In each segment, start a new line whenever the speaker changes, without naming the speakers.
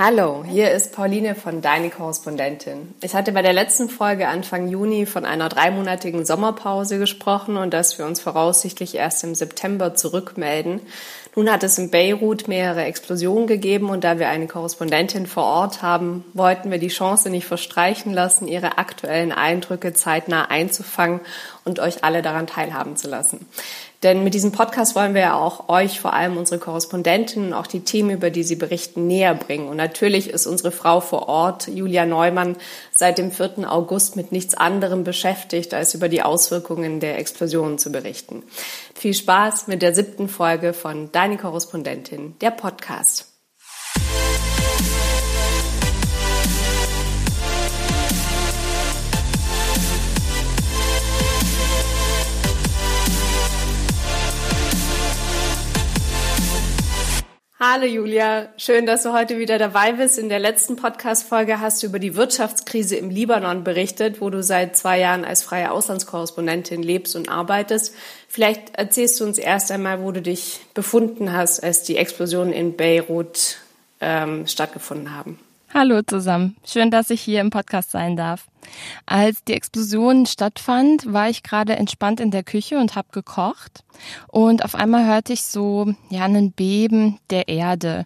Hallo, hier ist Pauline von Deine Korrespondentin. Ich hatte bei der letzten Folge Anfang Juni von einer dreimonatigen Sommerpause gesprochen und dass wir uns voraussichtlich erst im September zurückmelden. Nun hat es in Beirut mehrere Explosionen gegeben und da wir eine Korrespondentin vor Ort haben, wollten wir die Chance nicht verstreichen lassen, ihre aktuellen Eindrücke zeitnah einzufangen und euch alle daran teilhaben zu lassen. Denn mit diesem Podcast wollen wir ja auch euch, vor allem unsere Korrespondentinnen, auch die Themen, über die sie berichten, näher bringen. Und natürlich ist unsere Frau vor Ort, Julia Neumann, seit dem 4. August mit nichts anderem beschäftigt, als über die Auswirkungen der Explosionen zu berichten. Viel Spaß mit der siebten Folge von Deine Korrespondentin, der Podcast. Hallo Julia, schön, dass du heute wieder dabei bist. In der letzten Podcast-Folge hast du über die Wirtschaftskrise im Libanon berichtet, wo du seit zwei Jahren als freie Auslandskorrespondentin lebst und arbeitest. Vielleicht erzählst du uns erst einmal, wo du dich befunden hast, als die Explosionen in Beirut ähm, stattgefunden haben.
Hallo zusammen, schön, dass ich hier im Podcast sein darf. Als die Explosion stattfand, war ich gerade entspannt in der Küche und habe gekocht. Und auf einmal hörte ich so ja einen Beben der Erde.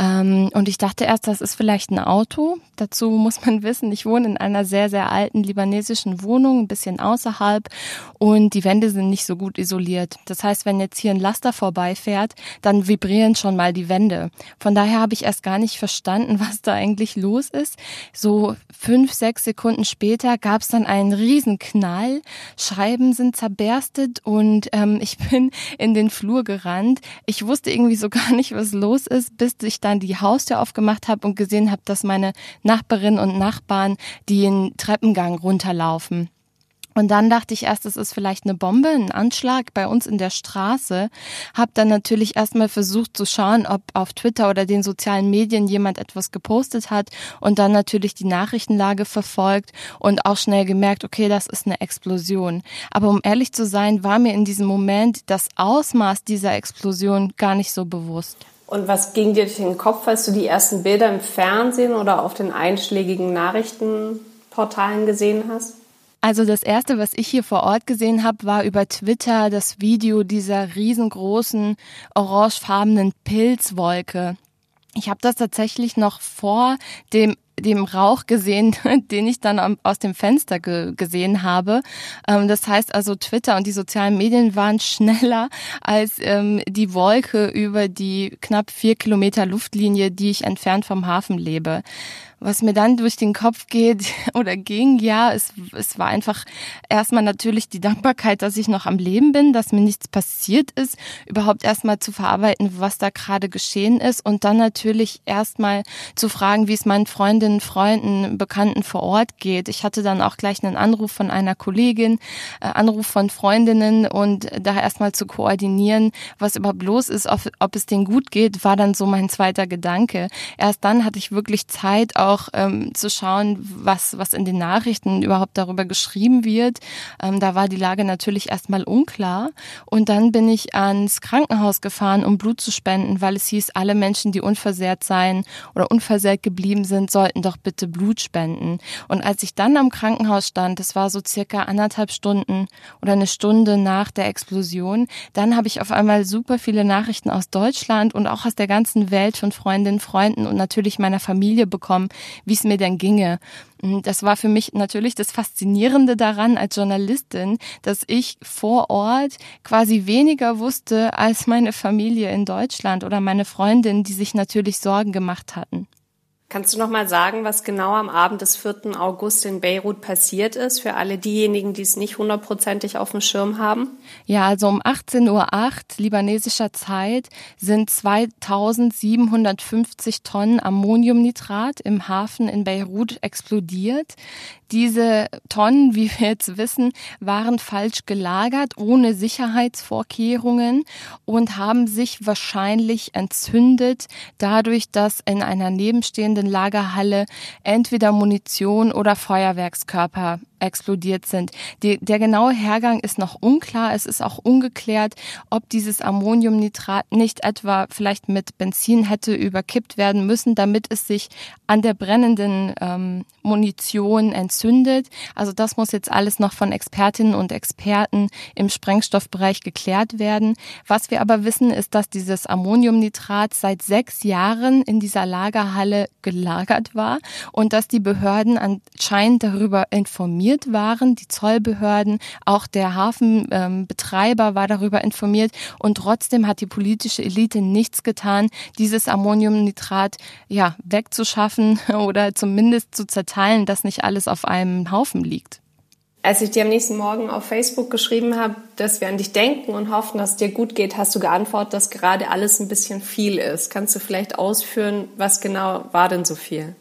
Ähm, und ich dachte erst, das ist vielleicht ein Auto. Dazu muss man wissen, ich wohne in einer sehr, sehr alten libanesischen Wohnung, ein bisschen außerhalb. Und die Wände sind nicht so gut isoliert. Das heißt, wenn jetzt hier ein Laster vorbeifährt, dann vibrieren schon mal die Wände. Von daher habe ich erst gar nicht verstanden, was da eigentlich los ist. So fünf, sechs Sekunden später gab es dann einen Riesenknall. Scheiben sind zerberstet und ähm, ich bin in den Flur gerannt. Ich wusste irgendwie so gar nicht, was los ist, bis ich dann die Haustür aufgemacht habe und gesehen habe, dass meine Nachbarinnen und Nachbarn den Treppengang runterlaufen. Und dann dachte ich erst, es ist vielleicht eine Bombe, ein Anschlag bei uns in der Straße. Hab dann natürlich erstmal versucht zu schauen, ob auf Twitter oder den sozialen Medien jemand etwas gepostet hat und dann natürlich die Nachrichtenlage verfolgt und auch schnell gemerkt, okay, das ist eine Explosion. Aber um ehrlich zu sein, war mir in diesem Moment das Ausmaß dieser Explosion gar nicht so bewusst.
Und was ging dir durch den Kopf, als du die ersten Bilder im Fernsehen oder auf den einschlägigen Nachrichtenportalen gesehen hast?
Also das erste, was ich hier vor Ort gesehen habe, war über Twitter das Video dieser riesengroßen orangefarbenen Pilzwolke. Ich habe das tatsächlich noch vor dem dem Rauch gesehen, den ich dann aus dem Fenster ge gesehen habe. Ähm, das heißt also, Twitter und die sozialen Medien waren schneller als ähm, die Wolke über die knapp vier Kilometer Luftlinie, die ich entfernt vom Hafen lebe. Was mir dann durch den Kopf geht oder ging, ja, es, es war einfach erstmal natürlich die Dankbarkeit, dass ich noch am Leben bin, dass mir nichts passiert ist, überhaupt erstmal zu verarbeiten, was da gerade geschehen ist und dann natürlich erstmal zu fragen, wie es meinen Freundinnen, Freunden, Bekannten vor Ort geht. Ich hatte dann auch gleich einen Anruf von einer Kollegin, äh, Anruf von Freundinnen und da erstmal zu koordinieren, was überhaupt los ist, ob, ob es denen gut geht, war dann so mein zweiter Gedanke. Erst dann hatte ich wirklich Zeit, auch auch ähm, zu schauen, was, was in den Nachrichten überhaupt darüber geschrieben wird. Ähm, da war die Lage natürlich erstmal unklar. Und dann bin ich ans Krankenhaus gefahren, um Blut zu spenden, weil es hieß, alle Menschen, die unversehrt seien oder unversehrt geblieben sind, sollten doch bitte Blut spenden. Und als ich dann am Krankenhaus stand, das war so circa anderthalb Stunden oder eine Stunde nach der Explosion, dann habe ich auf einmal super viele Nachrichten aus Deutschland und auch aus der ganzen Welt von Freundinnen, Freunden und natürlich meiner Familie bekommen, wie es mir denn ginge. Das war für mich natürlich das Faszinierende daran als Journalistin, dass ich vor Ort quasi weniger wusste als meine Familie in Deutschland oder meine Freundin, die sich natürlich Sorgen gemacht hatten.
Kannst du noch mal sagen, was genau am Abend des 4. August in Beirut passiert ist, für alle diejenigen, die es nicht hundertprozentig auf dem Schirm haben?
Ja, also um 18.08 Uhr libanesischer Zeit sind 2750 Tonnen Ammoniumnitrat im Hafen in Beirut explodiert. Diese Tonnen, wie wir jetzt wissen, waren falsch gelagert, ohne Sicherheitsvorkehrungen und haben sich wahrscheinlich entzündet, dadurch, dass in einer nebenstehenden Lagerhalle entweder Munition oder Feuerwerkskörper explodiert sind. Die, der genaue Hergang ist noch unklar. Es ist auch ungeklärt, ob dieses Ammoniumnitrat nicht etwa vielleicht mit Benzin hätte überkippt werden müssen, damit es sich an der brennenden ähm, Munition entzündet. Also das muss jetzt alles noch von Expertinnen und Experten im Sprengstoffbereich geklärt werden. Was wir aber wissen, ist, dass dieses Ammoniumnitrat seit sechs Jahren in dieser Lagerhalle gelagert war und dass die Behörden anscheinend darüber informiert waren, die Zollbehörden, auch der Hafenbetreiber war darüber informiert und trotzdem hat die politische Elite nichts getan, dieses Ammoniumnitrat ja wegzuschaffen oder zumindest zu zerteilen, dass nicht alles auf einem Haufen liegt.
Als ich dir am nächsten Morgen auf Facebook geschrieben habe, dass wir an dich denken und hoffen, dass es dir gut geht, hast du geantwortet, dass gerade alles ein bisschen viel ist. Kannst du vielleicht ausführen, was genau war denn so viel?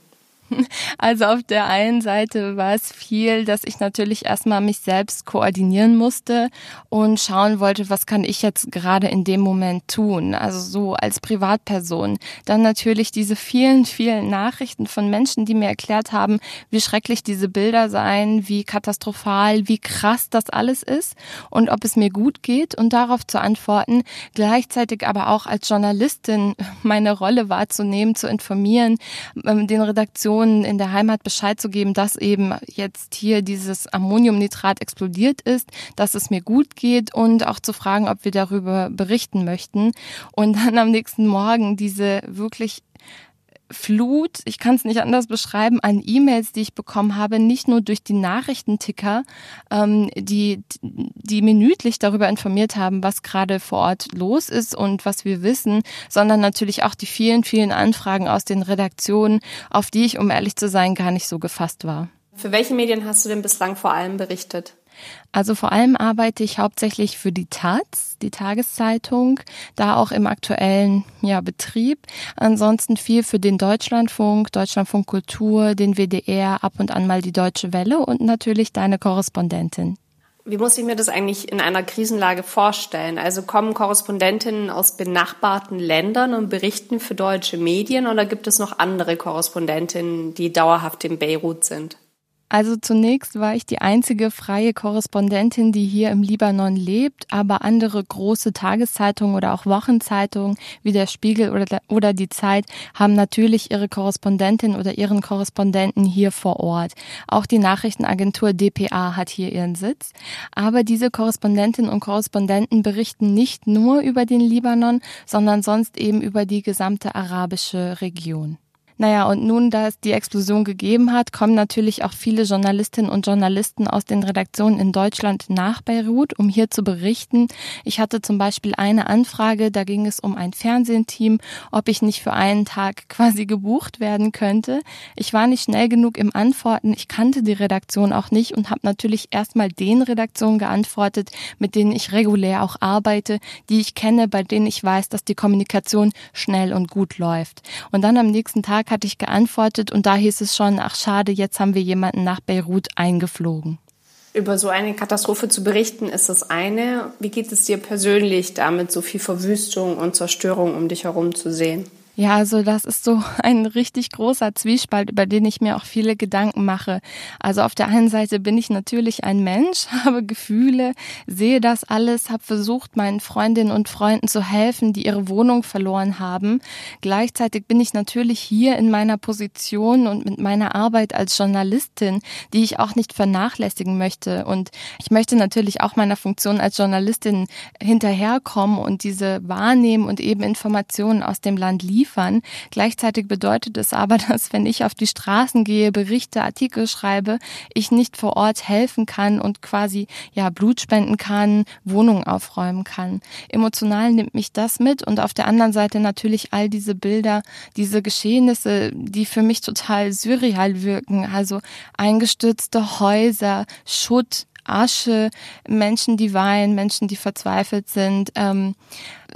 Also auf der einen Seite war es viel, dass ich natürlich erstmal mich selbst koordinieren musste und schauen wollte, was kann ich jetzt gerade in dem Moment tun, also so als Privatperson. Dann natürlich diese vielen, vielen Nachrichten von Menschen, die mir erklärt haben, wie schrecklich diese Bilder seien, wie katastrophal, wie krass das alles ist und ob es mir gut geht und darauf zu antworten, gleichzeitig aber auch als Journalistin meine Rolle wahrzunehmen, zu informieren, ähm, den Redaktionen Personen in der Heimat Bescheid zu geben, dass eben jetzt hier dieses Ammoniumnitrat explodiert ist, dass es mir gut geht und auch zu fragen, ob wir darüber berichten möchten. Und dann am nächsten Morgen diese wirklich Flut, ich kann es nicht anders beschreiben, an E-Mails, die ich bekommen habe, nicht nur durch die Nachrichtenticker, ähm, die, die minütlich darüber informiert haben, was gerade vor Ort los ist und was wir wissen, sondern natürlich auch die vielen, vielen Anfragen aus den Redaktionen, auf die ich, um ehrlich zu sein, gar nicht so gefasst war.
Für welche Medien hast du denn bislang vor allem berichtet?
Also vor allem arbeite ich hauptsächlich für die Taz, die Tageszeitung, da auch im aktuellen ja, Betrieb. Ansonsten viel für den Deutschlandfunk, Deutschlandfunk Kultur, den WDR, ab und an mal die Deutsche Welle und natürlich deine Korrespondentin.
Wie muss ich mir das eigentlich in einer Krisenlage vorstellen? Also kommen Korrespondentinnen aus benachbarten Ländern und berichten für deutsche Medien oder gibt es noch andere Korrespondentinnen, die dauerhaft in Beirut sind?
Also zunächst war ich die einzige freie Korrespondentin, die hier im Libanon lebt, aber andere große Tageszeitungen oder auch Wochenzeitungen wie der Spiegel oder, die Zeit haben natürlich ihre Korrespondentin oder ihren Korrespondenten hier vor Ort. Auch die Nachrichtenagentur dpa hat hier ihren Sitz. Aber diese Korrespondentinnen und Korrespondenten berichten nicht nur über den Libanon, sondern sonst eben über die gesamte arabische Region. Naja, und nun, da es die Explosion gegeben hat, kommen natürlich auch viele Journalistinnen und Journalisten aus den Redaktionen in Deutschland nach Beirut, um hier zu berichten. Ich hatte zum Beispiel eine Anfrage, da ging es um ein Fernsehteam, ob ich nicht für einen Tag quasi gebucht werden könnte. Ich war nicht schnell genug im Antworten, ich kannte die Redaktion auch nicht und habe natürlich erstmal den Redaktionen geantwortet, mit denen ich regulär auch arbeite, die ich kenne, bei denen ich weiß, dass die Kommunikation schnell und gut läuft. Und dann am nächsten Tag Tag hatte ich geantwortet und da hieß es schon, ach schade, jetzt haben wir jemanden nach Beirut eingeflogen.
Über so eine Katastrophe zu berichten ist das eine. Wie geht es dir persönlich damit, so viel Verwüstung und Zerstörung um dich herum zu sehen?
Ja, also das ist so ein richtig großer Zwiespalt, über den ich mir auch viele Gedanken mache. Also auf der einen Seite bin ich natürlich ein Mensch, habe Gefühle, sehe das alles, habe versucht, meinen Freundinnen und Freunden zu helfen, die ihre Wohnung verloren haben. Gleichzeitig bin ich natürlich hier in meiner Position und mit meiner Arbeit als Journalistin, die ich auch nicht vernachlässigen möchte. Und ich möchte natürlich auch meiner Funktion als Journalistin hinterherkommen und diese wahrnehmen und eben Informationen aus dem Land liefern liefern. Gleichzeitig bedeutet es aber, dass wenn ich auf die Straßen gehe, Berichte, Artikel schreibe, ich nicht vor Ort helfen kann und quasi ja Blut spenden kann, Wohnungen aufräumen kann. Emotional nimmt mich das mit und auf der anderen Seite natürlich all diese Bilder, diese Geschehnisse, die für mich total surreal wirken. Also eingestürzte Häuser, Schutt, Asche, Menschen, die weinen, Menschen, die verzweifelt sind. Ähm,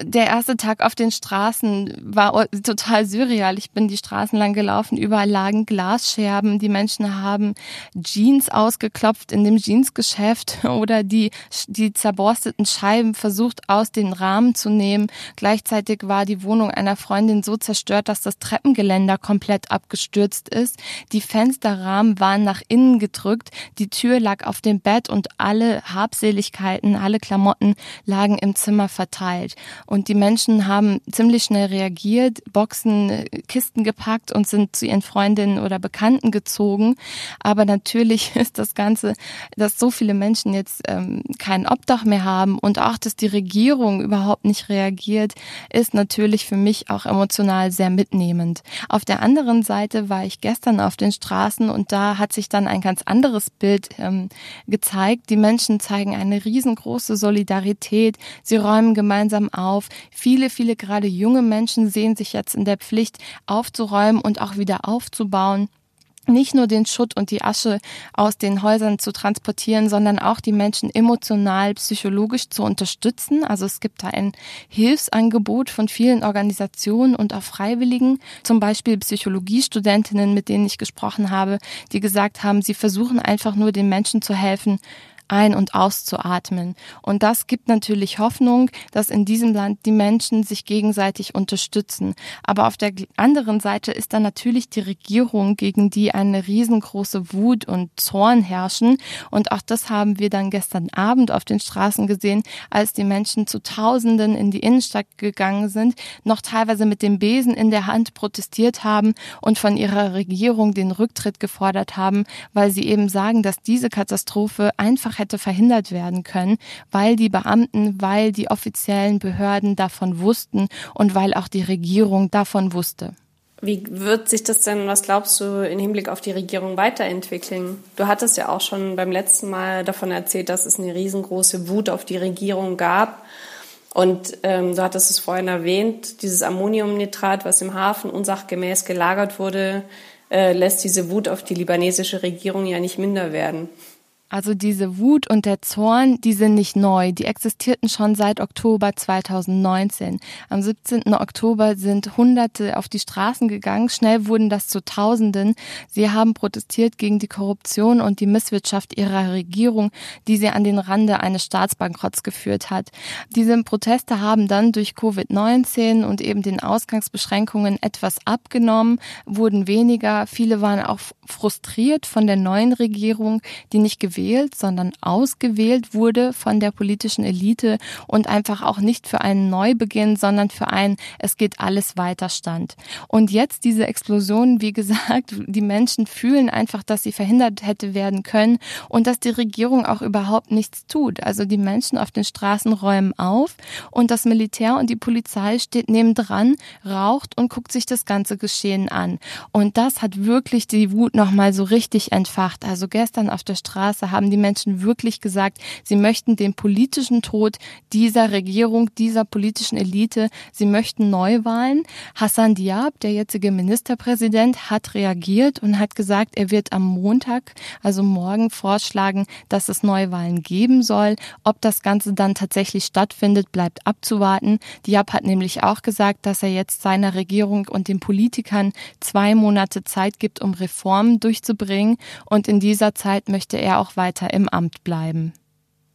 der erste Tag auf den Straßen war total surreal. Ich bin die Straßen lang gelaufen, überall lagen Glasscherben, die Menschen haben Jeans ausgeklopft in dem Jeansgeschäft oder die, die zerborsteten Scheiben versucht aus den Rahmen zu nehmen. Gleichzeitig war die Wohnung einer Freundin so zerstört, dass das Treppengeländer komplett abgestürzt ist. Die Fensterrahmen waren nach innen gedrückt, die Tür lag auf dem Bett und alle Habseligkeiten, alle Klamotten lagen im Zimmer verteilt. Und die Menschen haben ziemlich schnell reagiert, Boxen, äh, Kisten gepackt und sind zu ihren Freundinnen oder Bekannten gezogen. Aber natürlich ist das Ganze, dass so viele Menschen jetzt ähm, kein Obdach mehr haben und auch, dass die Regierung überhaupt nicht reagiert, ist natürlich für mich auch emotional sehr mitnehmend. Auf der anderen Seite war ich gestern auf den Straßen und da hat sich dann ein ganz anderes Bild ähm, gezeigt. Die Menschen zeigen eine riesengroße Solidarität. Sie räumen gemeinsam auf. Viele, viele gerade junge Menschen sehen sich jetzt in der Pflicht aufzuräumen und auch wieder aufzubauen nicht nur den Schutt und die Asche aus den Häusern zu transportieren, sondern auch die Menschen emotional, psychologisch zu unterstützen. Also es gibt da ein Hilfsangebot von vielen Organisationen und auch Freiwilligen, zum Beispiel Psychologiestudentinnen, mit denen ich gesprochen habe, die gesagt haben, sie versuchen einfach nur den Menschen zu helfen, ein- und auszuatmen. Und das gibt natürlich Hoffnung, dass in diesem Land die Menschen sich gegenseitig unterstützen. Aber auf der anderen Seite ist dann natürlich die Regierung, gegen die eine riesengroße Wut und Zorn herrschen. Und auch das haben wir dann gestern Abend auf den Straßen gesehen, als die Menschen zu Tausenden in die Innenstadt gegangen sind, noch teilweise mit dem Besen in der Hand protestiert haben und von ihrer Regierung den Rücktritt gefordert haben, weil sie eben sagen, dass diese Katastrophe einfach hätte verhindert werden können, weil die Beamten, weil die offiziellen Behörden davon wussten und weil auch die Regierung davon wusste.
Wie wird sich das denn, was glaubst du, im Hinblick auf die Regierung weiterentwickeln? Du hattest ja auch schon beim letzten Mal davon erzählt, dass es eine riesengroße Wut auf die Regierung gab. Und ähm, du hattest es vorhin erwähnt, dieses Ammoniumnitrat, was im Hafen unsachgemäß gelagert wurde, äh, lässt diese Wut auf die libanesische Regierung ja nicht minder werden.
Also diese Wut und der Zorn, die sind nicht neu. Die existierten schon seit Oktober 2019. Am 17. Oktober sind Hunderte auf die Straßen gegangen. Schnell wurden das zu Tausenden. Sie haben protestiert gegen die Korruption und die Misswirtschaft ihrer Regierung, die sie an den Rande eines Staatsbankrotts geführt hat. Diese Proteste haben dann durch Covid-19 und eben den Ausgangsbeschränkungen etwas abgenommen, wurden weniger. Viele waren auch frustriert von der neuen Regierung, die nicht gewählt gewählt, sondern ausgewählt wurde von der politischen Elite und einfach auch nicht für einen Neubeginn, sondern für einen Es geht alles weiter stand. Und jetzt diese Explosion, wie gesagt, die Menschen fühlen einfach, dass sie verhindert hätte werden können und dass die Regierung auch überhaupt nichts tut. Also die Menschen auf den Straßen räumen auf und das Militär und die Polizei steht nebendran, raucht und guckt sich das ganze Geschehen an. Und das hat wirklich die Wut nochmal so richtig entfacht. Also gestern auf der Straße haben die Menschen wirklich gesagt, sie möchten den politischen Tod dieser Regierung, dieser politischen Elite, sie möchten Neuwahlen. Hassan Diab, der jetzige Ministerpräsident, hat reagiert und hat gesagt, er wird am Montag, also morgen, vorschlagen, dass es Neuwahlen geben soll. Ob das Ganze dann tatsächlich stattfindet, bleibt abzuwarten. Diab hat nämlich auch gesagt, dass er jetzt seiner Regierung und den Politikern zwei Monate Zeit gibt, um Reformen durchzubringen. Und in dieser Zeit möchte er auch weiter im Amt bleiben.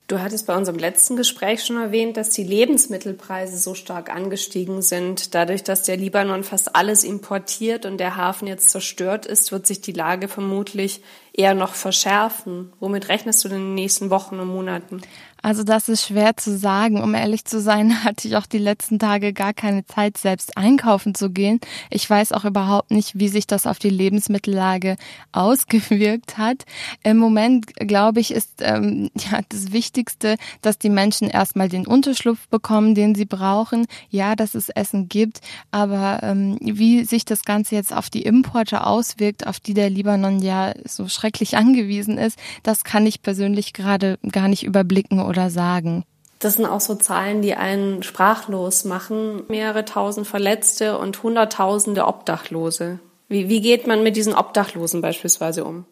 Du hattest bei unserem letzten Gespräch schon erwähnt, dass die Lebensmittelpreise so stark angestiegen sind. Dadurch, dass der Libanon fast alles importiert und der Hafen jetzt zerstört ist, wird sich die Lage vermutlich eher noch verschärfen. Womit rechnest du in den nächsten Wochen und Monaten?
Also das ist schwer zu sagen. Um ehrlich zu sein, hatte ich auch die letzten Tage gar keine Zeit, selbst einkaufen zu gehen. Ich weiß auch überhaupt nicht, wie sich das auf die Lebensmittellage ausgewirkt hat. Im Moment, glaube ich, ist ähm, ja das Wichtigste, dass die Menschen erstmal den Unterschlupf bekommen, den sie brauchen. Ja, dass es Essen gibt, aber ähm, wie sich das Ganze jetzt auf die Importe auswirkt, auf die der Libanon ja so schrecklich angewiesen ist, das kann ich persönlich gerade gar nicht überblicken oder sagen.
Das sind auch so Zahlen, die einen sprachlos machen. Mehrere tausend Verletzte und Hunderttausende Obdachlose. Wie, wie geht man mit diesen Obdachlosen beispielsweise um?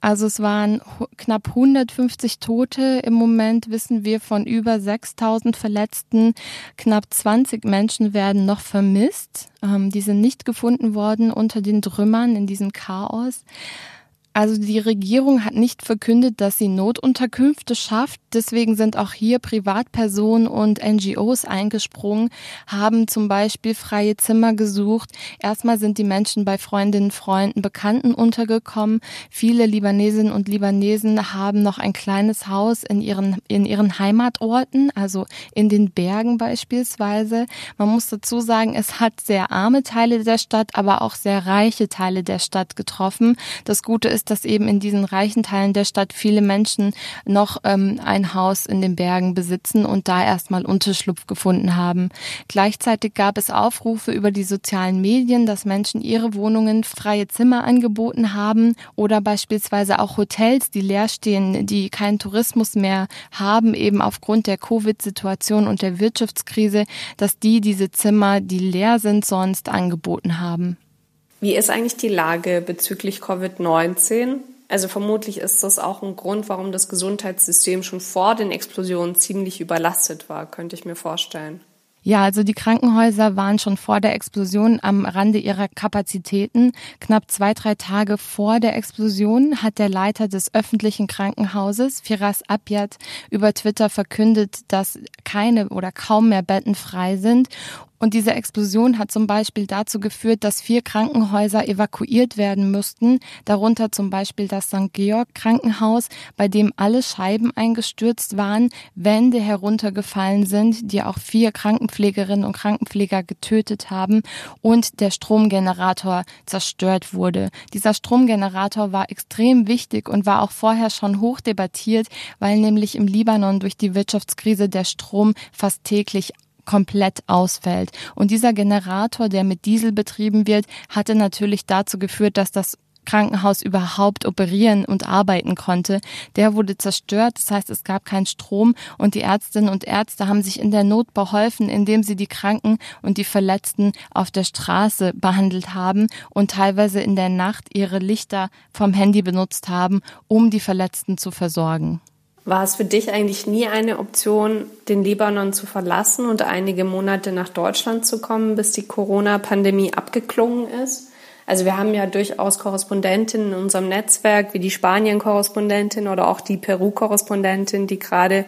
Also es waren knapp 150 Tote. Im Moment wissen wir von über 6000 Verletzten. Knapp 20 Menschen werden noch vermisst. Ähm, die sind nicht gefunden worden unter den Trümmern in diesem Chaos. Also die Regierung hat nicht verkündet, dass sie Notunterkünfte schafft. Deswegen sind auch hier Privatpersonen und NGOs eingesprungen, haben zum Beispiel freie Zimmer gesucht. Erstmal sind die Menschen bei Freundinnen, Freunden, Bekannten untergekommen. Viele Libanesinnen und Libanesen haben noch ein kleines Haus in ihren, in ihren Heimatorten, also in den Bergen beispielsweise. Man muss dazu sagen, es hat sehr arme Teile der Stadt, aber auch sehr reiche Teile der Stadt getroffen. Das Gute ist, dass eben in diesen reichen Teilen der Stadt viele Menschen noch ähm, ein Haus in den Bergen besitzen und da erstmal Unterschlupf gefunden haben. Gleichzeitig gab es Aufrufe über die sozialen Medien, dass Menschen ihre Wohnungen freie Zimmer angeboten haben oder beispielsweise auch Hotels, die leer stehen, die keinen Tourismus mehr haben, eben aufgrund der Covid-Situation und der Wirtschaftskrise, dass die diese Zimmer, die leer sind, sonst angeboten haben.
Wie ist eigentlich die Lage bezüglich Covid-19? Also vermutlich ist das auch ein Grund, warum das Gesundheitssystem schon vor den Explosionen ziemlich überlastet war, könnte ich mir vorstellen.
Ja, also die Krankenhäuser waren schon vor der Explosion am Rande ihrer Kapazitäten. Knapp zwei, drei Tage vor der Explosion hat der Leiter des öffentlichen Krankenhauses, Firas Abiat, über Twitter verkündet, dass keine oder kaum mehr Betten frei sind und diese Explosion hat zum Beispiel dazu geführt, dass vier Krankenhäuser evakuiert werden mussten, darunter zum Beispiel das St. Georg Krankenhaus, bei dem alle Scheiben eingestürzt waren, Wände heruntergefallen sind, die auch vier Krankenpflegerinnen und Krankenpfleger getötet haben und der Stromgenerator zerstört wurde. Dieser Stromgenerator war extrem wichtig und war auch vorher schon hoch debattiert, weil nämlich im Libanon durch die Wirtschaftskrise der Strom fast täglich komplett ausfällt. Und dieser Generator, der mit Diesel betrieben wird, hatte natürlich dazu geführt, dass das Krankenhaus überhaupt operieren und arbeiten konnte. Der wurde zerstört, das heißt, es gab keinen Strom und die Ärztinnen und Ärzte haben sich in der Not beholfen, indem sie die Kranken und die Verletzten auf der Straße behandelt haben und teilweise in der Nacht ihre Lichter vom Handy benutzt haben, um die Verletzten zu versorgen.
War es für dich eigentlich nie eine Option, den Libanon zu verlassen und einige Monate nach Deutschland zu kommen, bis die Corona-Pandemie abgeklungen ist? Also wir haben ja durchaus Korrespondentinnen in unserem Netzwerk, wie die Spanien-Korrespondentin oder auch die Peru-Korrespondentin, die gerade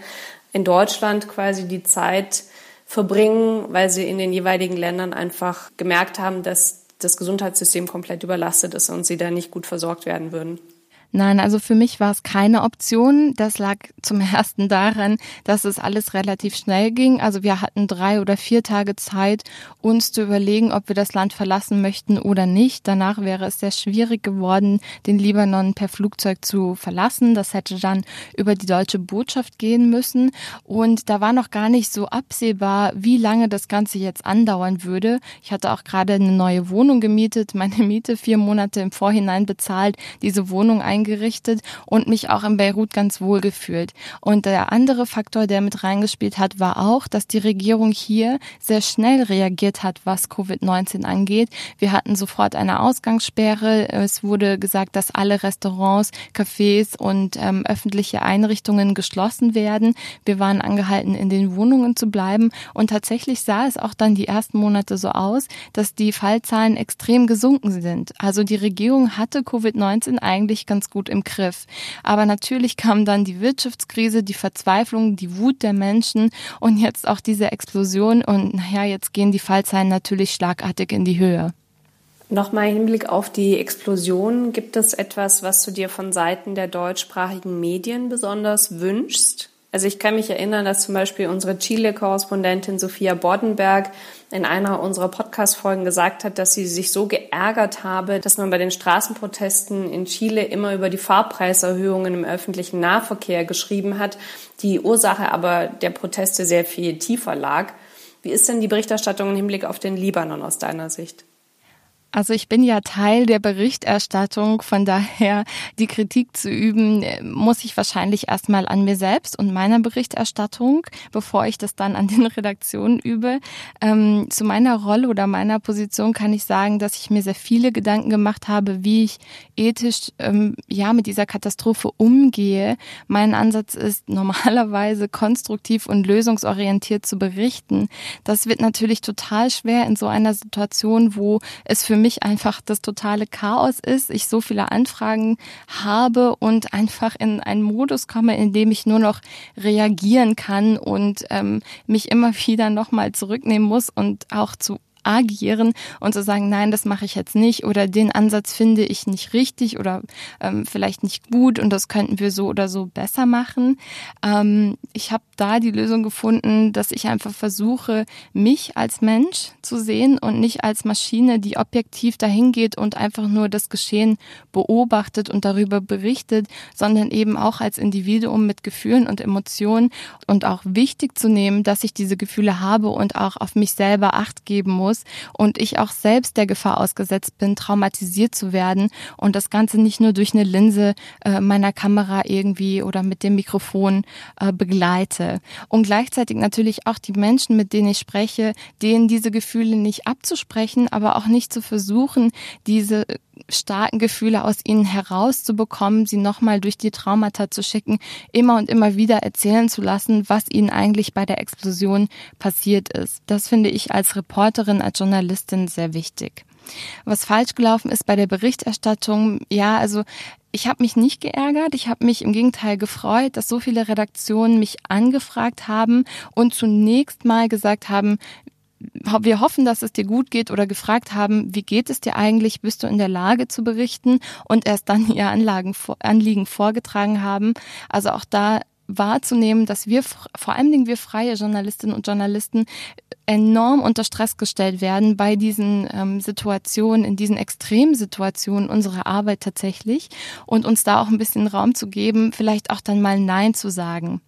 in Deutschland quasi die Zeit verbringen, weil sie in den jeweiligen Ländern einfach gemerkt haben, dass das Gesundheitssystem komplett überlastet ist und sie da nicht gut versorgt werden würden.
Nein, also für mich war es keine Option. Das lag zum ersten daran, dass es alles relativ schnell ging. Also wir hatten drei oder vier Tage Zeit, uns zu überlegen, ob wir das Land verlassen möchten oder nicht. Danach wäre es sehr schwierig geworden, den Libanon per Flugzeug zu verlassen. Das hätte dann über die deutsche Botschaft gehen müssen. Und da war noch gar nicht so absehbar, wie lange das Ganze jetzt andauern würde. Ich hatte auch gerade eine neue Wohnung gemietet, meine Miete vier Monate im Vorhinein bezahlt, diese Wohnung eingerichtet und mich auch in Beirut ganz wohl gefühlt. Und der andere Faktor, der mit reingespielt hat, war auch, dass die Regierung hier sehr schnell reagiert hat, was Covid-19 angeht. Wir hatten sofort eine Ausgangssperre. Es wurde gesagt, dass alle Restaurants, Cafés und ähm, öffentliche Einrichtungen geschlossen werden. Wir waren angehalten, in den Wohnungen zu bleiben. Und tatsächlich sah es auch dann die ersten Monate so aus, dass die Fallzahlen extrem gesunken sind. Also die Regierung hatte Covid-19 eigentlich ganz gut im Griff. Aber natürlich kam dann die Wirtschaftskrise, die Verzweiflung, die Wut der Menschen und jetzt auch diese Explosion und naja, jetzt gehen die Fallzahlen natürlich schlagartig in die Höhe.
Nochmal im Hinblick auf die Explosion, gibt es etwas, was du dir von Seiten der deutschsprachigen Medien besonders wünschst? Also ich kann mich erinnern, dass zum Beispiel unsere Chile-Korrespondentin Sophia Boddenberg in einer unserer Podcast-Folgen gesagt hat, dass sie sich so geärgert habe, dass man bei den Straßenprotesten in Chile immer über die Fahrpreiserhöhungen im öffentlichen Nahverkehr geschrieben hat, die Ursache aber der Proteste sehr viel tiefer lag. Wie ist denn die Berichterstattung im Hinblick auf den Libanon aus deiner Sicht?
Also ich bin ja Teil der Berichterstattung, von daher die Kritik zu üben, muss ich wahrscheinlich erstmal an mir selbst und meiner Berichterstattung, bevor ich das dann an den Redaktionen übe. Ähm, zu meiner Rolle oder meiner Position kann ich sagen, dass ich mir sehr viele Gedanken gemacht habe, wie ich ethisch ähm, ja mit dieser Katastrophe umgehe. Mein Ansatz ist normalerweise konstruktiv und lösungsorientiert zu berichten. Das wird natürlich total schwer in so einer Situation, wo es für mich einfach das totale Chaos ist, ich so viele Anfragen habe und einfach in einen Modus komme, in dem ich nur noch reagieren kann und ähm, mich immer wieder nochmal zurücknehmen muss und auch zu agieren und zu sagen, nein, das mache ich jetzt nicht oder den Ansatz finde ich nicht richtig oder ähm, vielleicht nicht gut und das könnten wir so oder so besser machen. Ähm, ich habe da die Lösung gefunden, dass ich einfach versuche, mich als Mensch zu sehen und nicht als Maschine, die objektiv dahin geht und einfach nur das Geschehen beobachtet und darüber berichtet, sondern eben auch als Individuum mit Gefühlen und Emotionen und auch wichtig zu nehmen, dass ich diese Gefühle habe und auch auf mich selber acht geben muss muss und ich auch selbst der Gefahr ausgesetzt bin, traumatisiert zu werden und das Ganze nicht nur durch eine Linse äh, meiner Kamera irgendwie oder mit dem Mikrofon äh, begleite. Und gleichzeitig natürlich auch die Menschen, mit denen ich spreche, denen diese Gefühle nicht abzusprechen, aber auch nicht zu versuchen, diese starken Gefühle aus ihnen herauszubekommen, sie nochmal durch die Traumata zu schicken, immer und immer wieder erzählen zu lassen, was ihnen eigentlich bei der Explosion passiert ist. Das finde ich als Reporterin, als Journalistin sehr wichtig. Was falsch gelaufen ist bei der Berichterstattung, ja, also ich habe mich nicht geärgert, ich habe mich im Gegenteil gefreut, dass so viele Redaktionen mich angefragt haben und zunächst mal gesagt haben, wir hoffen, dass es dir gut geht oder gefragt haben, wie geht es dir eigentlich, bist du in der Lage zu berichten und erst dann ihr Anlagen, Anliegen vorgetragen haben. Also auch da wahrzunehmen, dass wir, vor allen Dingen wir freie Journalistinnen und Journalisten, enorm unter Stress gestellt werden bei diesen ähm, Situationen, in diesen Extremsituationen unserer Arbeit tatsächlich und uns da auch ein bisschen Raum zu geben, vielleicht auch dann mal Nein zu sagen.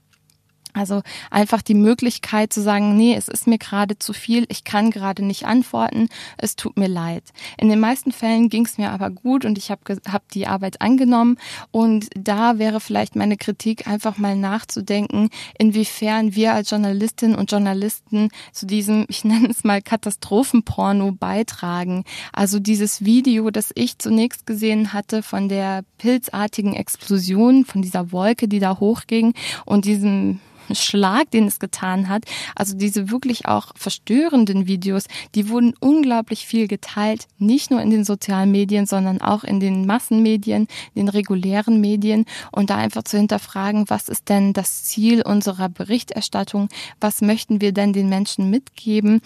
Also einfach die Möglichkeit zu sagen, nee, es ist mir gerade zu viel, ich kann gerade nicht antworten, es tut mir leid. In den meisten Fällen ging es mir aber gut und ich habe hab die Arbeit angenommen und da wäre vielleicht meine Kritik einfach mal nachzudenken, inwiefern wir als Journalistinnen und Journalisten zu diesem, ich nenne es mal Katastrophenporno beitragen. Also dieses Video, das ich zunächst gesehen hatte von der pilzartigen Explosion, von dieser Wolke, die da hochging und diesem Schlag, den es getan hat. Also diese wirklich auch verstörenden Videos, die wurden unglaublich viel geteilt, nicht nur in den sozialen Medien, sondern auch in den Massenmedien, den regulären Medien und da einfach zu hinterfragen, was ist denn das Ziel unserer Berichterstattung? Was möchten wir denn den Menschen mitgeben?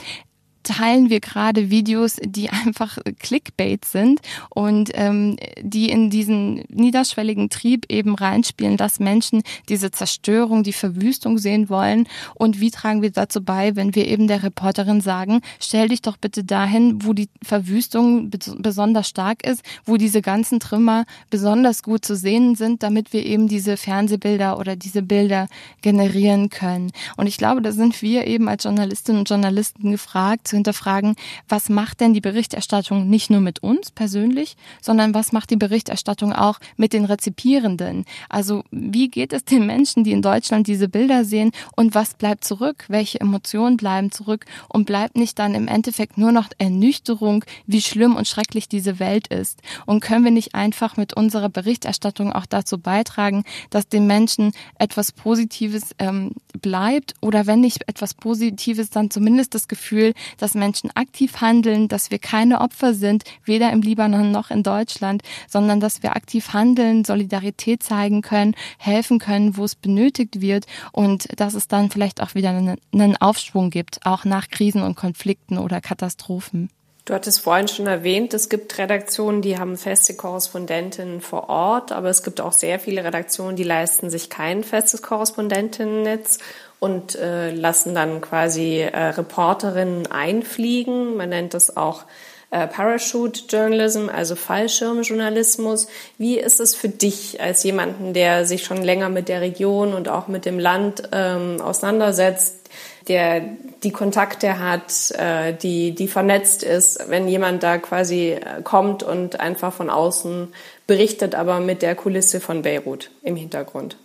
Teilen wir gerade Videos, die einfach Clickbait sind und ähm, die in diesen niederschwelligen Trieb eben reinspielen, dass Menschen diese Zerstörung, die Verwüstung sehen wollen. Und wie tragen wir dazu bei, wenn wir eben der Reporterin sagen, stell dich doch bitte dahin, wo die Verwüstung besonders stark ist, wo diese ganzen Trümmer besonders gut zu sehen sind, damit wir eben diese Fernsehbilder oder diese Bilder generieren können. Und ich glaube, da sind wir eben als Journalistinnen und Journalisten gefragt, hinterfragen, was macht denn die Berichterstattung nicht nur mit uns persönlich, sondern was macht die Berichterstattung auch mit den Rezipierenden? Also wie geht es den Menschen, die in Deutschland diese Bilder sehen und was bleibt zurück? Welche Emotionen bleiben zurück und bleibt nicht dann im Endeffekt nur noch Ernüchterung, wie schlimm und schrecklich diese Welt ist? Und können wir nicht einfach mit unserer Berichterstattung auch dazu beitragen, dass den Menschen etwas Positives ähm, bleibt oder wenn nicht etwas Positives, dann zumindest das Gefühl, dass dass Menschen aktiv handeln, dass wir keine Opfer sind, weder im Libanon noch in Deutschland, sondern dass wir aktiv handeln, Solidarität zeigen können, helfen können, wo es benötigt wird und dass es dann vielleicht auch wieder einen Aufschwung gibt, auch nach Krisen und Konflikten oder Katastrophen.
Du hattest vorhin schon erwähnt, es gibt Redaktionen, die haben feste Korrespondentinnen vor Ort, aber es gibt auch sehr viele Redaktionen, die leisten sich kein festes Korrespondentinnennetz und äh, lassen dann quasi äh, Reporterinnen einfliegen. Man nennt das auch äh, Parachute Journalism, also Fallschirmjournalismus. Wie ist es für dich als jemanden, der sich schon länger mit der Region und auch mit dem Land ähm, auseinandersetzt, der die Kontakte hat, äh, die, die vernetzt ist, wenn jemand da quasi äh, kommt und einfach von außen berichtet, aber mit der Kulisse von Beirut im Hintergrund.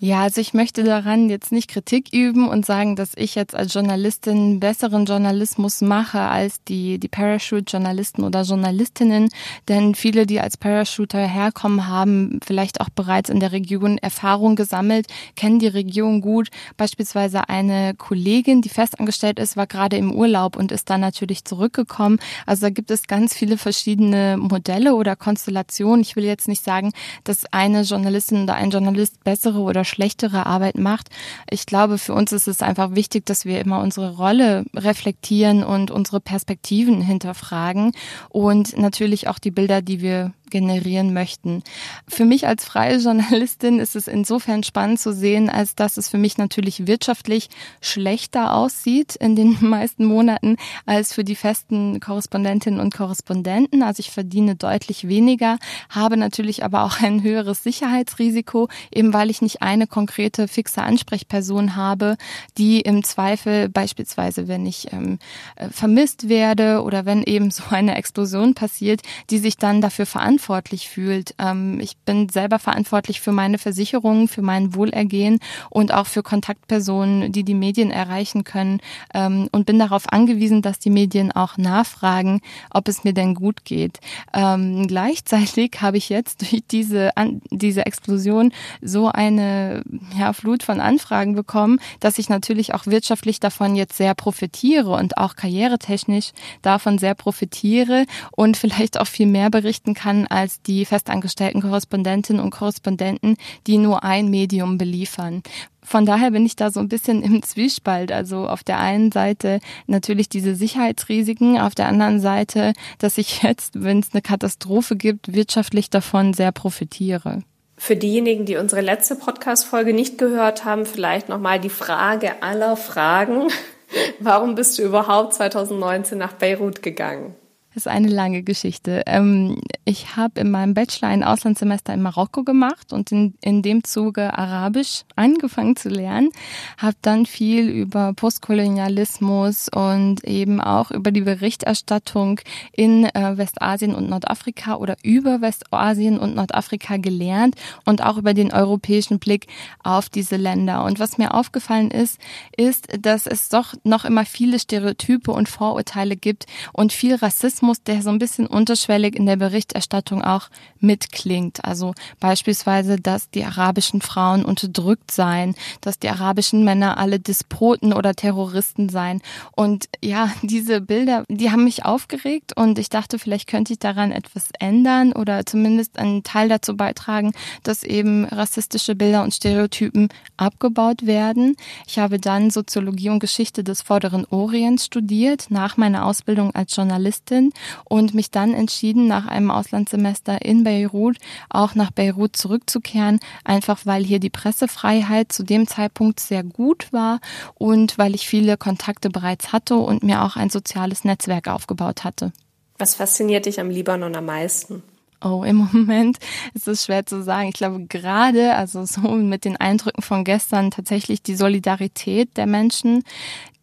Ja, also ich möchte daran jetzt nicht Kritik üben und sagen, dass ich jetzt als Journalistin besseren Journalismus mache als die, die Parachute-Journalisten oder Journalistinnen. Denn viele, die als Parachuter herkommen, haben vielleicht auch bereits in der Region Erfahrung gesammelt, kennen die Region gut. Beispielsweise eine Kollegin, die festangestellt ist, war gerade im Urlaub und ist dann natürlich zurückgekommen. Also da gibt es ganz viele verschiedene Modelle oder Konstellationen. Ich will jetzt nicht sagen, dass eine Journalistin oder ein Journalist bessere oder schlechtere Arbeit macht. Ich glaube, für uns ist es einfach wichtig, dass wir immer unsere Rolle reflektieren und unsere Perspektiven hinterfragen und natürlich auch die Bilder, die wir generieren möchten. Für mich als freie Journalistin ist es insofern spannend zu sehen, als dass es für mich natürlich wirtschaftlich schlechter aussieht in den meisten Monaten als für die festen Korrespondentinnen und Korrespondenten. Also ich verdiene deutlich weniger, habe natürlich aber auch ein höheres Sicherheitsrisiko, eben weil ich nicht eine konkrete fixe Ansprechperson habe, die im Zweifel beispielsweise, wenn ich ähm, äh, vermisst werde oder wenn eben so eine Explosion passiert, die sich dann dafür verantwortlich verantwortlich fühlt. Ähm, ich bin selber verantwortlich für meine Versicherungen, für mein Wohlergehen und auch für Kontaktpersonen, die die Medien erreichen können ähm, und bin darauf angewiesen, dass die Medien auch nachfragen, ob es mir denn gut geht. Ähm, gleichzeitig habe ich jetzt durch diese, an, diese Explosion so eine ja, Flut von Anfragen bekommen, dass ich natürlich auch wirtschaftlich davon jetzt sehr profitiere und auch karrieretechnisch davon sehr profitiere und vielleicht auch viel mehr berichten kann, als die festangestellten Korrespondentinnen und Korrespondenten, die nur ein Medium beliefern. Von daher bin ich da so ein bisschen im Zwiespalt. Also auf der einen Seite natürlich diese Sicherheitsrisiken, auf der anderen Seite, dass ich jetzt, wenn es eine Katastrophe gibt, wirtschaftlich davon sehr profitiere.
Für diejenigen, die unsere letzte Podcast-Folge nicht gehört haben, vielleicht nochmal die Frage aller Fragen. Warum bist du überhaupt 2019 nach Beirut gegangen?
Das ist eine lange Geschichte. Ähm, ich habe in meinem Bachelor ein Auslandssemester in Marokko gemacht und in, in dem Zuge Arabisch angefangen zu lernen. Habe dann viel über Postkolonialismus und eben auch über die Berichterstattung in äh, Westasien und Nordafrika oder über Westasien und Nordafrika gelernt und auch über den europäischen Blick auf diese Länder. Und was mir aufgefallen ist, ist, dass es doch noch immer viele Stereotype und Vorurteile gibt und viel Rassismus Rassismus, der so ein bisschen unterschwellig in der Berichterstattung auch mitklingt. Also beispielsweise, dass die arabischen Frauen unterdrückt seien, dass die arabischen Männer alle Despoten oder Terroristen seien. Und ja, diese Bilder, die haben mich aufgeregt und ich dachte, vielleicht könnte ich daran etwas ändern oder zumindest einen Teil dazu beitragen, dass eben rassistische Bilder und Stereotypen abgebaut werden. Ich habe dann Soziologie und Geschichte des Vorderen Orients studiert, nach meiner Ausbildung als Journalistin und mich dann entschieden, nach einem Auslandssemester in Beirut auch nach Beirut zurückzukehren, einfach weil hier die Pressefreiheit zu dem Zeitpunkt sehr gut war und weil ich viele Kontakte bereits hatte und mir auch ein soziales Netzwerk aufgebaut hatte.
Was fasziniert dich am Libanon am meisten?
Oh, im Moment ist es schwer zu sagen. Ich glaube gerade, also so mit den Eindrücken von gestern, tatsächlich die Solidarität der Menschen,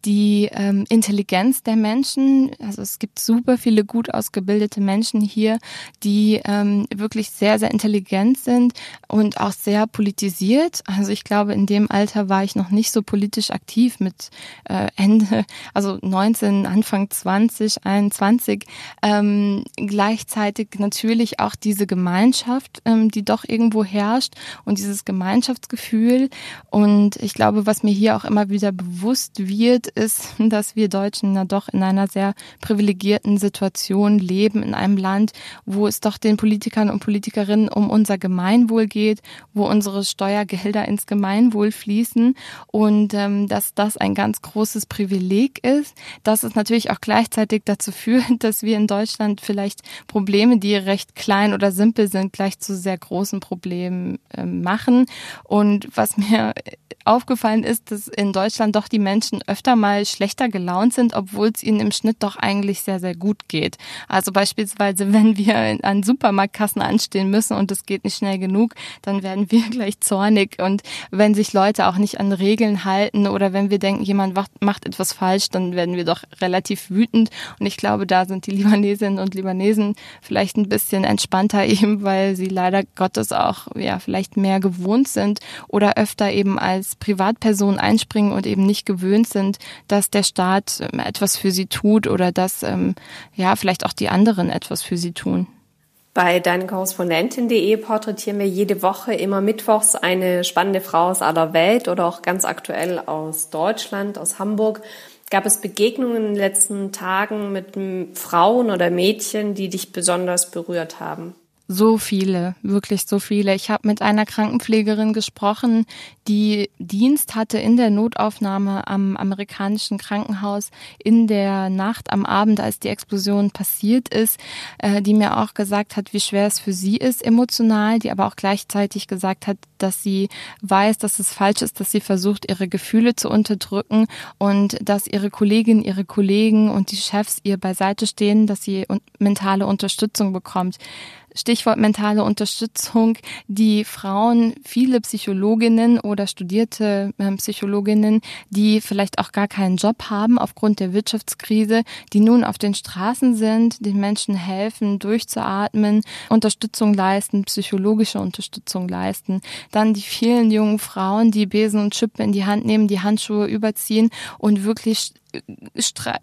die ähm, Intelligenz der Menschen. Also es gibt super viele gut ausgebildete Menschen hier, die ähm, wirklich sehr, sehr intelligent sind und auch sehr politisiert. Also ich glaube, in dem Alter war ich noch nicht so politisch aktiv mit äh, Ende, also 19, Anfang 20, 21. Ähm, gleichzeitig natürlich auch diese Gemeinschaft, ähm, die doch irgendwo herrscht und dieses Gemeinschaftsgefühl. Und ich glaube, was mir hier auch immer wieder bewusst wird, ist, dass wir Deutschen ja doch in einer sehr privilegierten Situation leben, in einem Land, wo es doch den Politikern und Politikerinnen um unser Gemeinwohl geht, wo unsere Steuergelder ins Gemeinwohl fließen und ähm, dass das ein ganz großes Privileg ist, dass es natürlich auch gleichzeitig dazu führt, dass wir in Deutschland vielleicht Probleme, die recht klein oder simpel sind, gleich zu sehr großen Problemen äh, machen. Und was mir aufgefallen ist, dass in Deutschland doch die Menschen öfter öfter mal schlechter gelaunt sind, obwohl es ihnen im Schnitt doch eigentlich sehr, sehr gut geht. Also beispielsweise, wenn wir an Supermarktkassen anstehen müssen und es geht nicht schnell genug, dann werden wir gleich zornig. Und wenn sich Leute auch nicht an Regeln halten oder wenn wir denken, jemand macht etwas falsch, dann werden wir doch relativ wütend. Und ich glaube, da sind die Libanesinnen und Libanesen vielleicht ein bisschen entspannter eben, weil sie leider Gottes auch ja vielleicht mehr gewohnt sind oder öfter eben als Privatperson einspringen und eben nicht gewöhnt sind, dass der Staat ähm, etwas für sie tut oder dass ähm, ja vielleicht auch die anderen etwas für sie tun.
Bei deinekorrespondentin.de porträtieren wir jede Woche immer mittwochs eine spannende Frau aus aller Welt oder auch ganz aktuell aus Deutschland, aus Hamburg. Gab es Begegnungen in den letzten Tagen mit Frauen oder Mädchen, die dich besonders berührt haben?
So viele, wirklich so viele. Ich habe mit einer Krankenpflegerin gesprochen, die Dienst hatte in der Notaufnahme am amerikanischen Krankenhaus in der Nacht am Abend, als die Explosion passiert ist, äh, die mir auch gesagt hat, wie schwer es für sie ist emotional, die aber auch gleichzeitig gesagt hat, dass sie weiß, dass es falsch ist, dass sie versucht, ihre Gefühle zu unterdrücken und dass ihre Kolleginnen, ihre Kollegen und die Chefs ihr beiseite stehen, dass sie mentale Unterstützung bekommt. Stichwort mentale Unterstützung, die Frauen, viele Psychologinnen oder studierte ähm, Psychologinnen, die vielleicht auch gar keinen Job haben aufgrund der Wirtschaftskrise, die nun auf den Straßen sind, den Menschen helfen, durchzuatmen, Unterstützung leisten, psychologische Unterstützung leisten. Dann die vielen jungen Frauen, die Besen und Schippen in die Hand nehmen, die Handschuhe überziehen und wirklich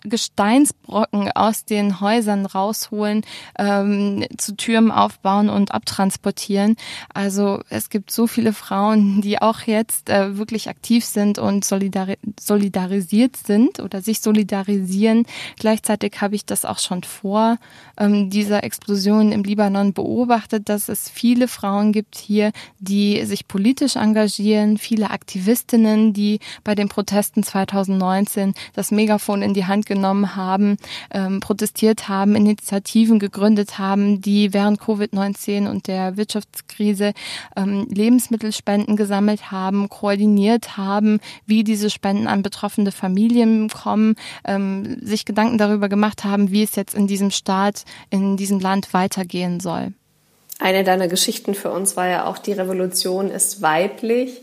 Gesteinsbrocken aus den Häusern rausholen, ähm, zu Türmen aufbauen und abtransportieren. Also es gibt so viele Frauen, die auch jetzt äh, wirklich aktiv sind und solidari solidarisiert sind oder sich solidarisieren. Gleichzeitig habe ich das auch schon vor ähm, dieser Explosion im Libanon beobachtet, dass es viele Frauen gibt hier, die sich politisch engagieren, viele Aktivistinnen, die bei den Protesten 2019 das Megafon in die Hand genommen haben, ähm, protestiert haben, Initiativen gegründet haben, die während Covid-19 und der Wirtschaftskrise ähm, Lebensmittelspenden gesammelt haben, koordiniert haben, wie diese Spenden an betroffene Familien kommen, ähm, sich Gedanken darüber gemacht haben, wie es jetzt in diesem Staat, in diesem Land weitergehen soll.
Eine deiner Geschichten für uns war ja auch, die Revolution ist weiblich.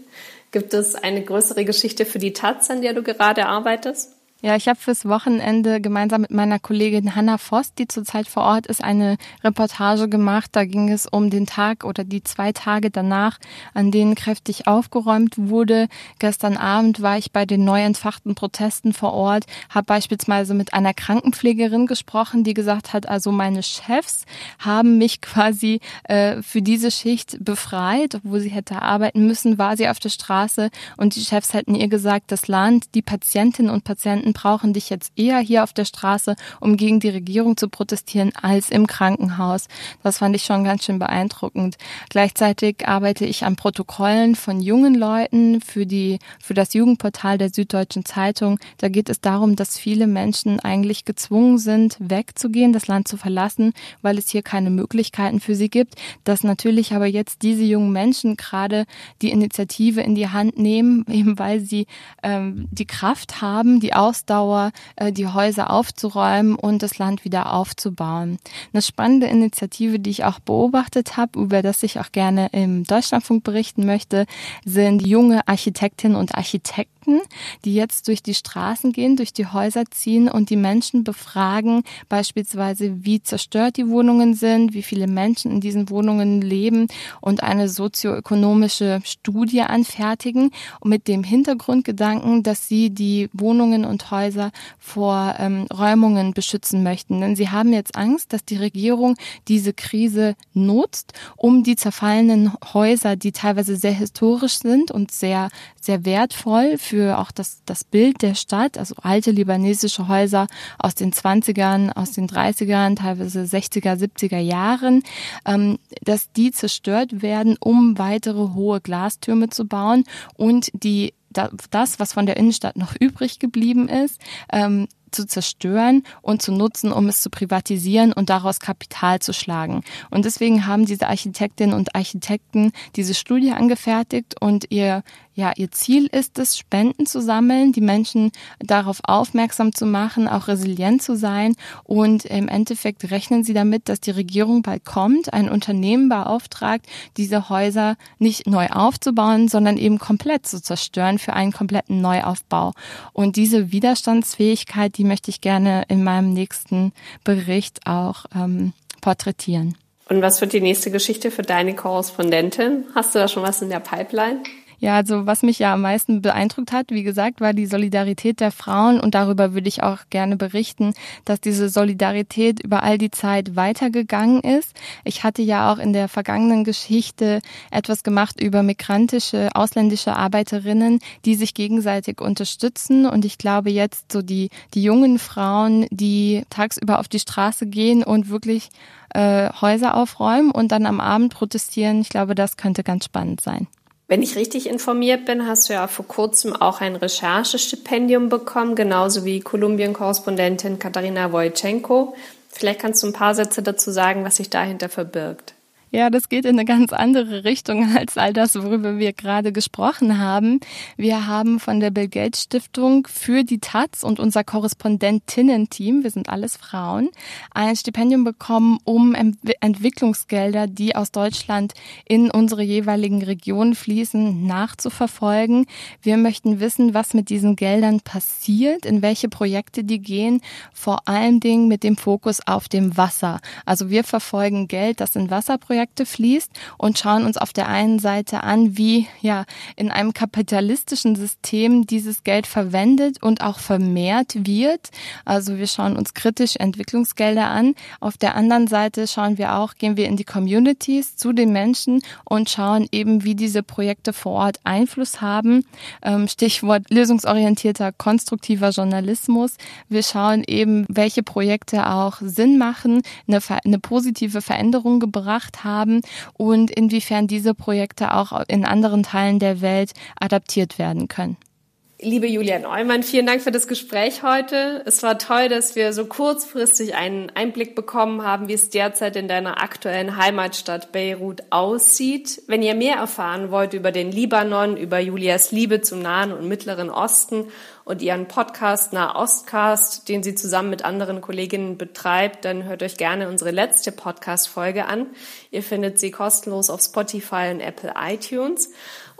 Gibt es eine größere Geschichte für die Taz, an der du gerade arbeitest?
Ja, ich habe fürs Wochenende gemeinsam mit meiner Kollegin Hanna Voss, die zurzeit vor Ort ist, eine Reportage gemacht. Da ging es um den Tag oder die zwei Tage danach, an denen kräftig aufgeräumt wurde. Gestern Abend war ich bei den neu entfachten Protesten vor Ort, habe beispielsweise mit einer Krankenpflegerin gesprochen, die gesagt hat, also meine Chefs haben mich quasi äh, für diese Schicht befreit, obwohl sie hätte arbeiten müssen, war sie auf der Straße und die Chefs hätten ihr gesagt, das Land, die Patientinnen und Patienten Migranten brauchen dich jetzt eher hier auf der Straße, um gegen die Regierung zu protestieren, als im Krankenhaus. Das fand ich schon ganz schön beeindruckend. Gleichzeitig arbeite ich an Protokollen von jungen Leuten für die, für das Jugendportal der Süddeutschen Zeitung. Da geht es darum, dass viele Menschen eigentlich gezwungen sind, wegzugehen, das Land zu verlassen, weil es hier keine Möglichkeiten für sie gibt. Dass natürlich aber jetzt diese jungen Menschen gerade die Initiative in die Hand nehmen, eben weil sie ähm, die Kraft haben, die Aus Ausdauer, äh, die Häuser aufzuräumen und das Land wieder aufzubauen. Eine spannende Initiative, die ich auch beobachtet habe, über das ich auch gerne im Deutschlandfunk berichten möchte, sind junge Architektinnen und Architekten, die jetzt durch die Straßen gehen, durch die Häuser ziehen und die Menschen befragen, beispielsweise wie zerstört die Wohnungen sind, wie viele Menschen in diesen Wohnungen leben und eine sozioökonomische Studie anfertigen mit dem Hintergrundgedanken, dass sie die Wohnungen und Häuser vor ähm, Räumungen beschützen möchten. Denn sie haben jetzt Angst, dass die Regierung diese Krise nutzt, um die zerfallenen Häuser, die teilweise sehr historisch sind und sehr, sehr wertvoll für auch das, das Bild der Stadt, also alte libanesische Häuser aus den 20ern, aus den 30ern, teilweise 60er, 70er Jahren, ähm, dass die zerstört werden, um weitere hohe Glastürme zu bauen und die das, was von der Innenstadt noch übrig geblieben ist, ähm, zu zerstören und zu nutzen, um es zu privatisieren und daraus Kapital zu schlagen. Und deswegen haben diese Architektinnen und Architekten diese Studie angefertigt und ihr ja, ihr Ziel ist es, Spenden zu sammeln, die Menschen darauf aufmerksam zu machen, auch resilient zu sein. Und im Endeffekt rechnen sie damit, dass die Regierung bald kommt, ein Unternehmen beauftragt, diese Häuser nicht neu aufzubauen, sondern eben komplett zu zerstören für einen kompletten Neuaufbau. Und diese Widerstandsfähigkeit, die möchte ich gerne in meinem nächsten Bericht auch ähm, porträtieren.
Und was wird die nächste Geschichte für deine Korrespondentin? Hast du da schon was in der Pipeline?
Ja, also was mich ja am meisten beeindruckt hat, wie gesagt, war die Solidarität der Frauen und darüber würde ich auch gerne berichten, dass diese Solidarität über all die Zeit weitergegangen ist. Ich hatte ja auch in der vergangenen Geschichte etwas gemacht über migrantische, ausländische Arbeiterinnen, die sich gegenseitig unterstützen und ich glaube jetzt so die, die jungen Frauen, die tagsüber auf die Straße gehen und wirklich äh, Häuser aufräumen und dann am Abend protestieren, ich glaube, das könnte ganz spannend sein.
Wenn ich richtig informiert bin, hast du ja vor kurzem auch ein Recherchestipendium bekommen, genauso wie Kolumbien-Korrespondentin Katharina Wojchenko. Vielleicht kannst du ein paar Sätze dazu sagen, was sich dahinter verbirgt.
Ja, das geht in eine ganz andere Richtung als all das, worüber wir gerade gesprochen haben. Wir haben von der Bill Gates Stiftung für die Taz und unser Korrespondentinnen-Team, wir sind alles Frauen, ein Stipendium bekommen, um Entwicklungsgelder, die aus Deutschland in unsere jeweiligen Regionen fließen, nachzuverfolgen. Wir möchten wissen, was mit diesen Geldern passiert, in welche Projekte die gehen, vor allen Dingen mit dem Fokus auf dem Wasser. Also wir verfolgen Geld, das in Wasserprojekte Projekte fließt und schauen uns auf der einen Seite an, wie ja in einem kapitalistischen System dieses Geld verwendet und auch vermehrt wird. Also wir schauen uns kritisch Entwicklungsgelder an. Auf der anderen Seite schauen wir auch, gehen wir in die Communities zu den Menschen und schauen eben, wie diese Projekte vor Ort Einfluss haben. Ähm, Stichwort lösungsorientierter, konstruktiver Journalismus. Wir schauen eben, welche Projekte auch Sinn machen, eine, eine positive Veränderung gebracht haben haben und inwiefern diese Projekte auch in anderen Teilen der Welt adaptiert werden können.
Liebe Julia Neumann, vielen Dank für das Gespräch heute. Es war toll, dass wir so kurzfristig einen Einblick bekommen haben, wie es derzeit in deiner aktuellen Heimatstadt Beirut aussieht. Wenn ihr mehr erfahren wollt über den Libanon, über Julias Liebe zum Nahen und Mittleren Osten und ihren Podcast Nahostcast, den sie zusammen mit anderen Kolleginnen betreibt, dann hört euch gerne unsere letzte Podcast-Folge an. Ihr findet sie kostenlos auf Spotify und Apple iTunes.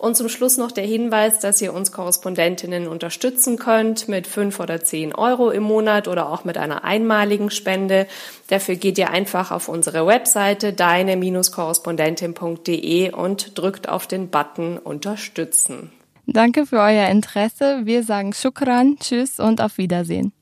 Und zum Schluss noch der Hinweis, dass ihr uns Korrespondentinnen unterstützen könnt mit fünf oder zehn Euro im Monat oder auch mit einer einmaligen Spende. Dafür geht ihr einfach auf unsere Webseite deine-korrespondentin.de und drückt auf den Button Unterstützen.
Danke für euer Interesse. Wir sagen Shukran, Tschüss und auf Wiedersehen.